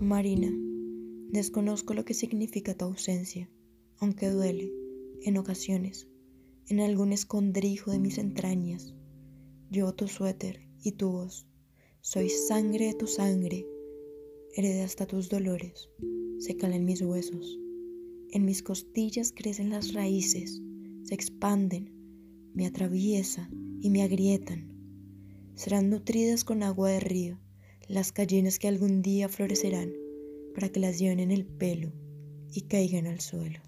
Marina, desconozco lo que significa tu ausencia, aunque duele, en ocasiones, en algún escondrijo de mis entrañas. Yo tu suéter y tu voz, soy sangre de tu sangre, heredé hasta tus dolores, se calan mis huesos, en mis costillas crecen las raíces, se expanden, me atraviesan y me agrietan. Serán nutridas con agua de río las gallinas que algún día florecerán para que las lleven en el pelo y caigan al suelo.